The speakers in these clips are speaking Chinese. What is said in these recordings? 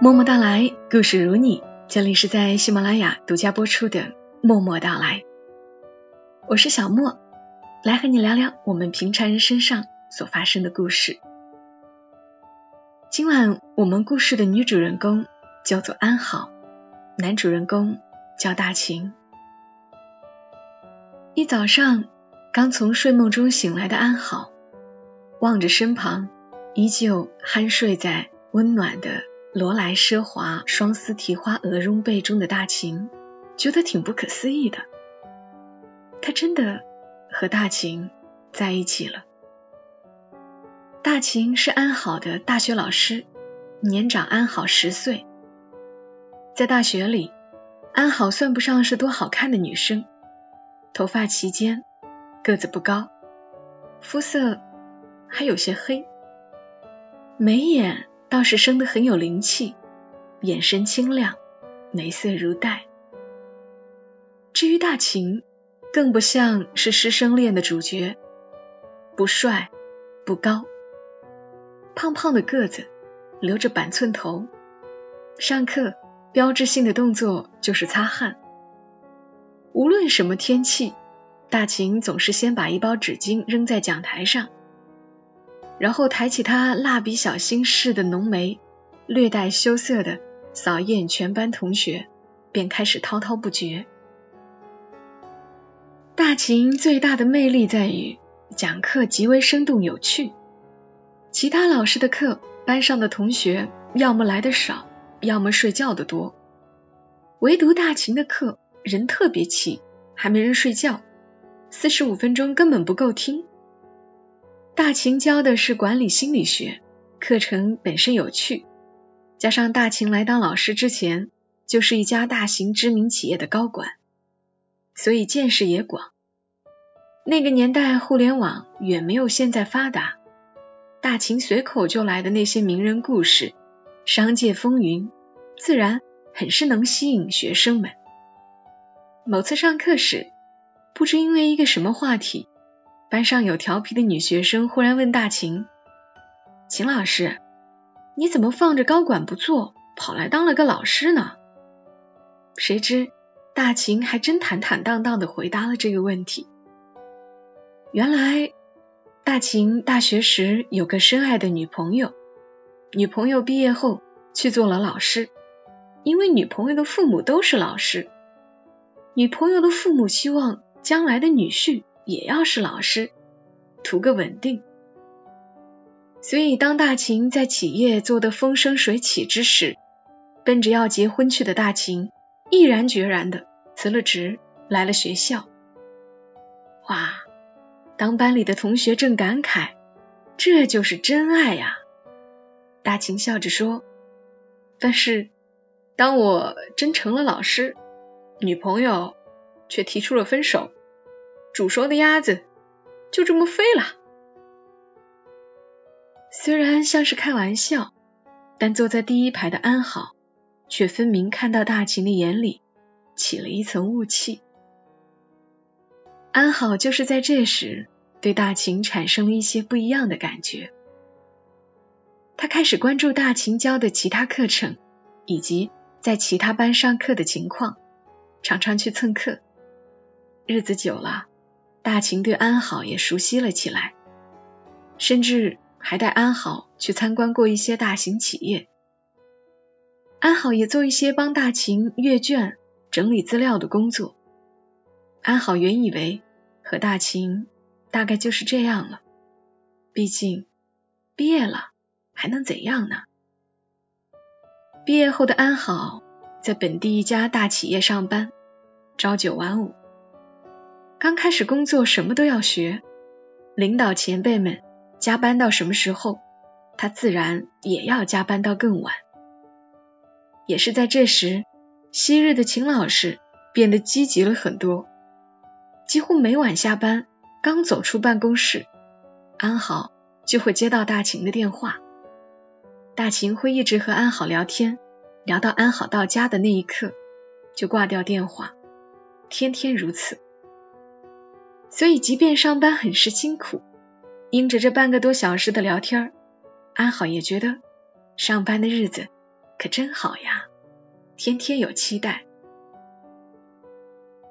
默默到来，故事如你。这里是在喜马拉雅独家播出的《默默到来》，我是小莫，来和你聊聊我们平常人身上所发生的故事。今晚我们故事的女主人公叫做安好，男主人公叫大秦。一早上，刚从睡梦中醒来的安好，望着身旁依旧酣睡在温暖的。罗莱奢华双丝提花鹅绒被中的大秦，觉得挺不可思议的。他真的和大秦在一起了。大秦是安好的大学老师，年长安好十岁。在大学里，安好算不上是多好看的女生，头发齐肩，个子不高，肤色还有些黑，眉眼。倒是生得很有灵气，眼神清亮，眉色如黛。至于大秦，更不像是师生恋的主角，不帅不高，胖胖的个子，留着板寸头，上课标志性的动作就是擦汗。无论什么天气，大秦总是先把一包纸巾扔在讲台上。然后抬起他蜡笔小新似的浓眉，略带羞涩的扫一眼全班同学，便开始滔滔不绝。大秦最大的魅力在于讲课极为生动有趣，其他老师的课，班上的同学要么来的少，要么睡觉的多，唯独大秦的课人特别齐，还没人睡觉，四十五分钟根本不够听。大秦教的是管理心理学，课程本身有趣，加上大秦来当老师之前就是一家大型知名企业的高管，所以见识也广。那个年代互联网远没有现在发达，大秦随口就来的那些名人故事、商界风云，自然很是能吸引学生们。某次上课时，不知因为一个什么话题。班上有调皮的女学生忽然问大秦：“秦老师，你怎么放着高管不做，跑来当了个老师呢？”谁知大秦还真坦坦荡荡的回答了这个问题。原来大秦大学时有个深爱的女朋友，女朋友毕业后去做了老师，因为女朋友的父母都是老师，女朋友的父母希望将来的女婿。也要是老师，图个稳定。所以，当大秦在企业做得风生水起之时，奔着要结婚去的大秦，毅然决然的辞了职，来了学校。哇！当班里的同学正感慨，这就是真爱呀，大秦笑着说：“但是，当我真成了老师，女朋友却提出了分手。”煮熟的鸭子就这么飞了。虽然像是开玩笑，但坐在第一排的安好却分明看到大秦的眼里起了一层雾气。安好就是在这时对大秦产生了一些不一样的感觉。他开始关注大秦教的其他课程，以及在其他班上课的情况，常常去蹭课。日子久了。大秦对安好也熟悉了起来，甚至还带安好去参观过一些大型企业。安好也做一些帮大秦阅卷、整理资料的工作。安好原以为和大秦大概就是这样了，毕竟毕业了还能怎样呢？毕业后的安好在本地一家大企业上班，朝九晚五。刚开始工作，什么都要学。领导前辈们加班到什么时候，他自然也要加班到更晚。也是在这时，昔日的秦老师变得积极了很多，几乎每晚下班，刚走出办公室，安好就会接到大秦的电话。大秦会一直和安好聊天，聊到安好到家的那一刻，就挂掉电话，天天如此。所以，即便上班很是辛苦，因着这半个多小时的聊天，安好也觉得上班的日子可真好呀，天天有期待。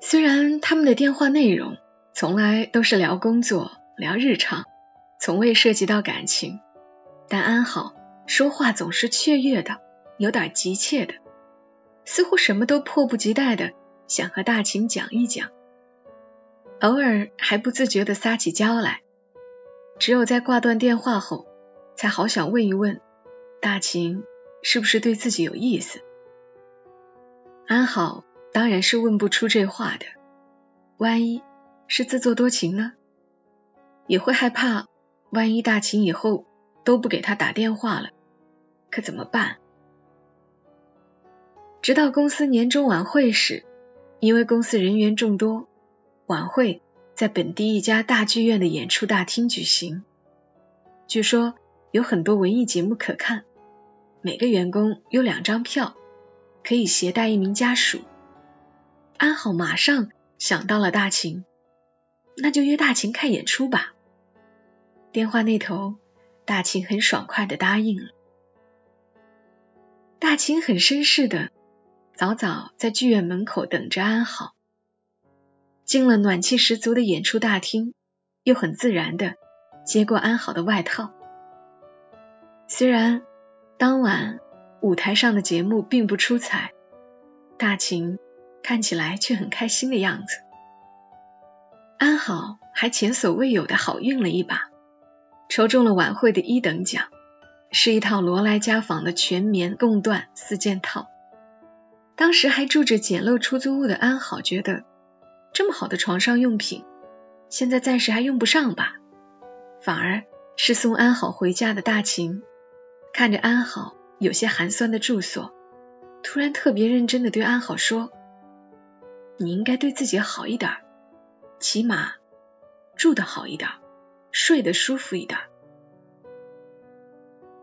虽然他们的电话内容从来都是聊工作、聊日常，从未涉及到感情，但安好说话总是雀跃的，有点急切的，似乎什么都迫不及待的想和大秦讲一讲，偶尔还不自觉的撒起娇来。只有在挂断电话后，才好想问一问大秦是不是对自己有意思。安好当然是问不出这话的，万一是自作多情呢？也会害怕，万一大秦以后都不给他打电话了，可怎么办？直到公司年终晚会时，因为公司人员众多，晚会。在本地一家大剧院的演出大厅举行，据说有很多文艺节目可看。每个员工有两张票，可以携带一名家属。安好马上想到了大秦，那就约大秦看演出吧。电话那头，大秦很爽快的答应了。大秦很绅士的，早早在剧院门口等着安好。进了暖气十足的演出大厅，又很自然的接过安好的外套。虽然当晚舞台上的节目并不出彩，大秦看起来却很开心的样子。安好还前所未有的好运了一把，抽中了晚会的一等奖，是一套罗莱家纺的全棉贡缎四件套。当时还住着简陋出租屋的安好觉得。这么好的床上用品，现在暂时还用不上吧？反而是送安好回家的大秦，看着安好有些寒酸的住所，突然特别认真的对安好说：“你应该对自己好一点，起码住的好一点，睡得舒服一点。”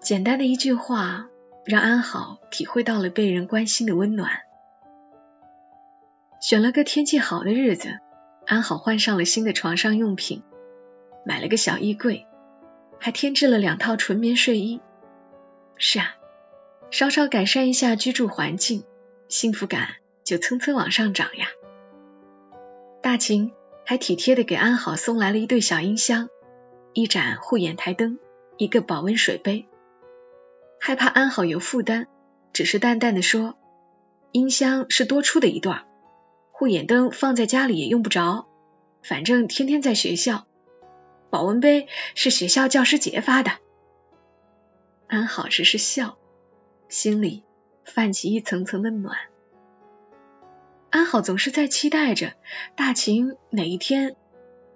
简单的一句话，让安好体会到了被人关心的温暖。选了个天气好的日子，安好换上了新的床上用品，买了个小衣柜，还添置了两套纯棉睡衣。是啊，稍稍改善一下居住环境，幸福感就蹭蹭往上涨呀。大秦还体贴的给安好送来了一对小音箱，一盏护眼台灯，一个保温水杯。害怕安好有负担，只是淡淡的说：“音箱是多出的一段。”护眼灯放在家里也用不着，反正天天在学校。保温杯是学校教师节发的。安好只是笑，心里泛起一层层的暖。安好总是在期待着大秦哪一天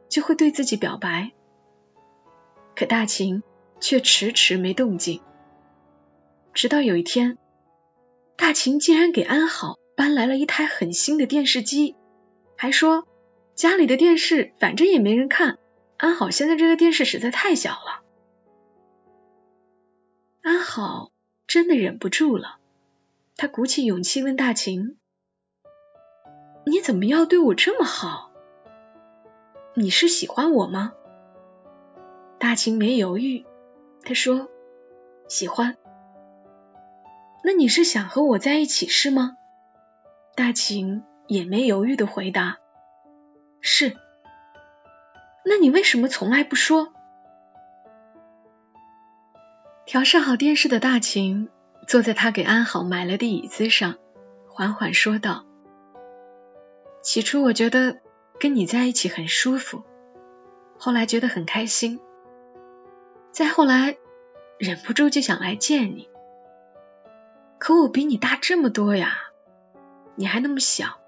就会对自己表白，可大秦却迟迟没动静。直到有一天，大秦竟然给安好。搬来了一台很新的电视机，还说家里的电视反正也没人看。安好现在这个电视实在太小了。安好真的忍不住了，他鼓起勇气问大秦：“你怎么要对我这么好？你是喜欢我吗？”大秦没犹豫，他说：“喜欢。”那你是想和我在一起是吗？大秦也没犹豫的回答：“是。”那你为什么从来不说？调试好电视的大秦坐在他给安好买来的椅子上，缓缓说道：“起初我觉得跟你在一起很舒服，后来觉得很开心，再后来忍不住就想来见你。可我比你大这么多呀！”你还那么小，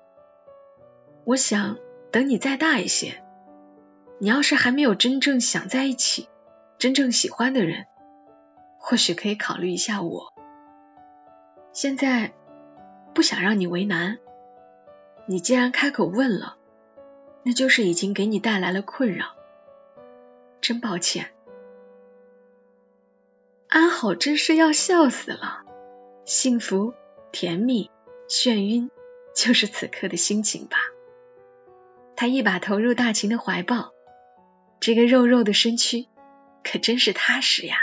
我想等你再大一些，你要是还没有真正想在一起、真正喜欢的人，或许可以考虑一下我。现在不想让你为难，你既然开口问了，那就是已经给你带来了困扰，真抱歉。安好真是要笑死了，幸福甜蜜眩晕。就是此刻的心情吧。他一把投入大秦的怀抱，这个肉肉的身躯可真是踏实呀。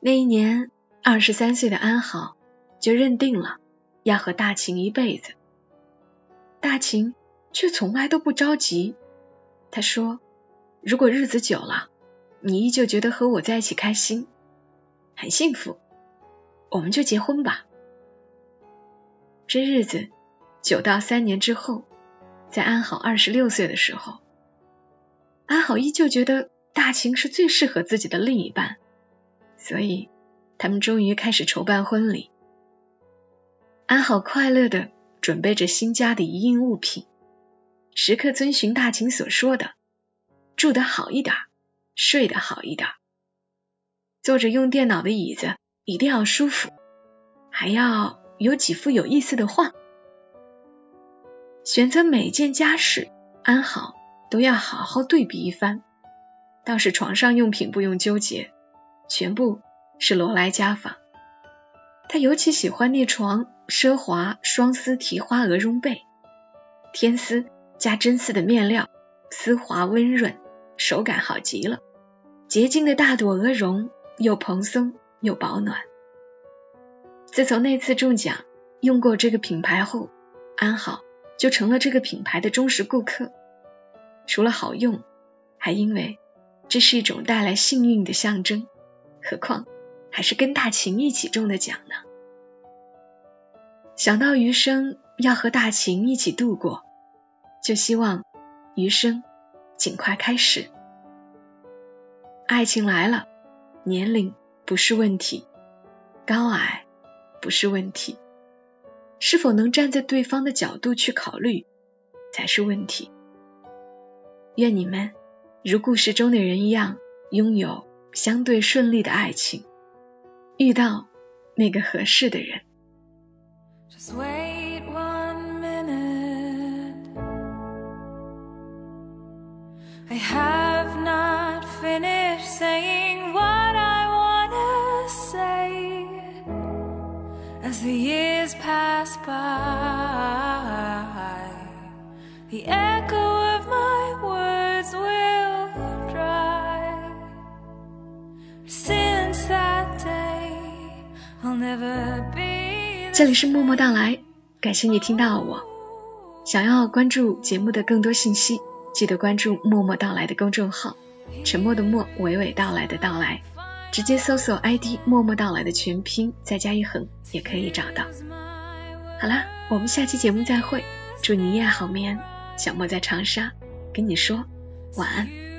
那一年，二十三岁的安好就认定了要和大秦一辈子。大秦却从来都不着急。他说：“如果日子久了，你依旧觉得和我在一起开心，很幸福，我们就结婚吧。”这日子久到三年之后，在安好二十六岁的时候，安好依旧觉得大秦是最适合自己的另一半，所以他们终于开始筹办婚礼。安好快乐的准备着新家的一应物品。时刻遵循大秦所说的，住得好一点，睡得好一点，坐着用电脑的椅子一定要舒服，还要有几幅有意思的画。选择每件家饰，安好都要好好对比一番。倒是床上用品不用纠结，全部是罗莱家纺。他尤其喜欢那床奢华双丝提花鹅绒被，天丝。加真丝的面料，丝滑温润，手感好极了。洁净的大朵鹅绒，又蓬松又保暖。自从那次中奖用过这个品牌后，安好就成了这个品牌的忠实顾客。除了好用，还因为这是一种带来幸运的象征。何况还是跟大秦一起中的奖呢？想到余生要和大秦一起度过。就希望余生尽快开始。爱情来了，年龄不是问题，高矮不是问题，是否能站在对方的角度去考虑才是问题。愿你们如故事中的人一样，拥有相对顺利的爱情，遇到那个合适的人。Just wait one minute. I have not finished saying as the years pass by. The echo of my words will dry. Since that day, I'll never be. 这里是默默到来，感谢你听到我。想要关注节目的更多信息。记得关注“默默到来”的公众号，沉默的默，娓娓道来的到来，直接搜索 ID“ 默默到来”的全拼，再加一横，也可以找到。好啦，我们下期节目再会，祝你夜好眠。小莫在长沙，跟你说晚安。